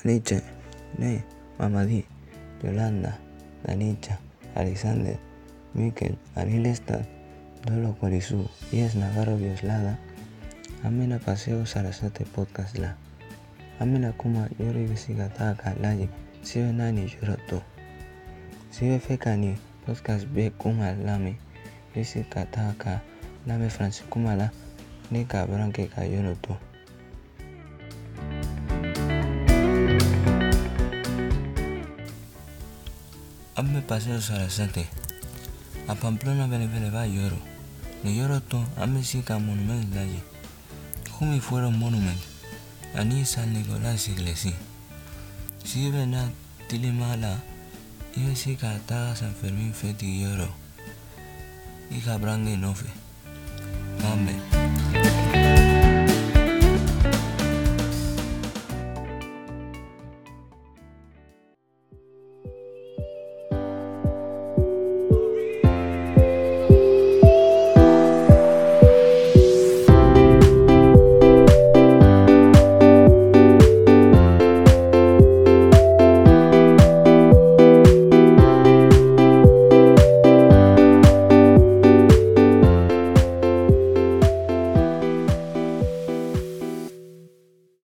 Aniche, Ne, Mamadi, Yolanda, Danicha, Alexander, Mikel, Anilesta, Dolo Kwalisu, Yes Navarro Bioslada, Amina Paseo Sarasate Podcast La. Amina Kuma Yori Visigata Laji, Siwe Nani Yurato. Siwe Fekani Podcast Be Kuma Lami, Visigata Lame Francis Kumala, Nika Branke Kayonoto. Ame Paseo Sarasate. A Pamplona vele vele va lloro. Ni lloro to ame sika monument laye. Jumi fueron monument. Ani San Nicolás iglesia. Si vena tilimala. Ibe sika ta San Fermín feti lloro. Hija brangue nofe. Mame.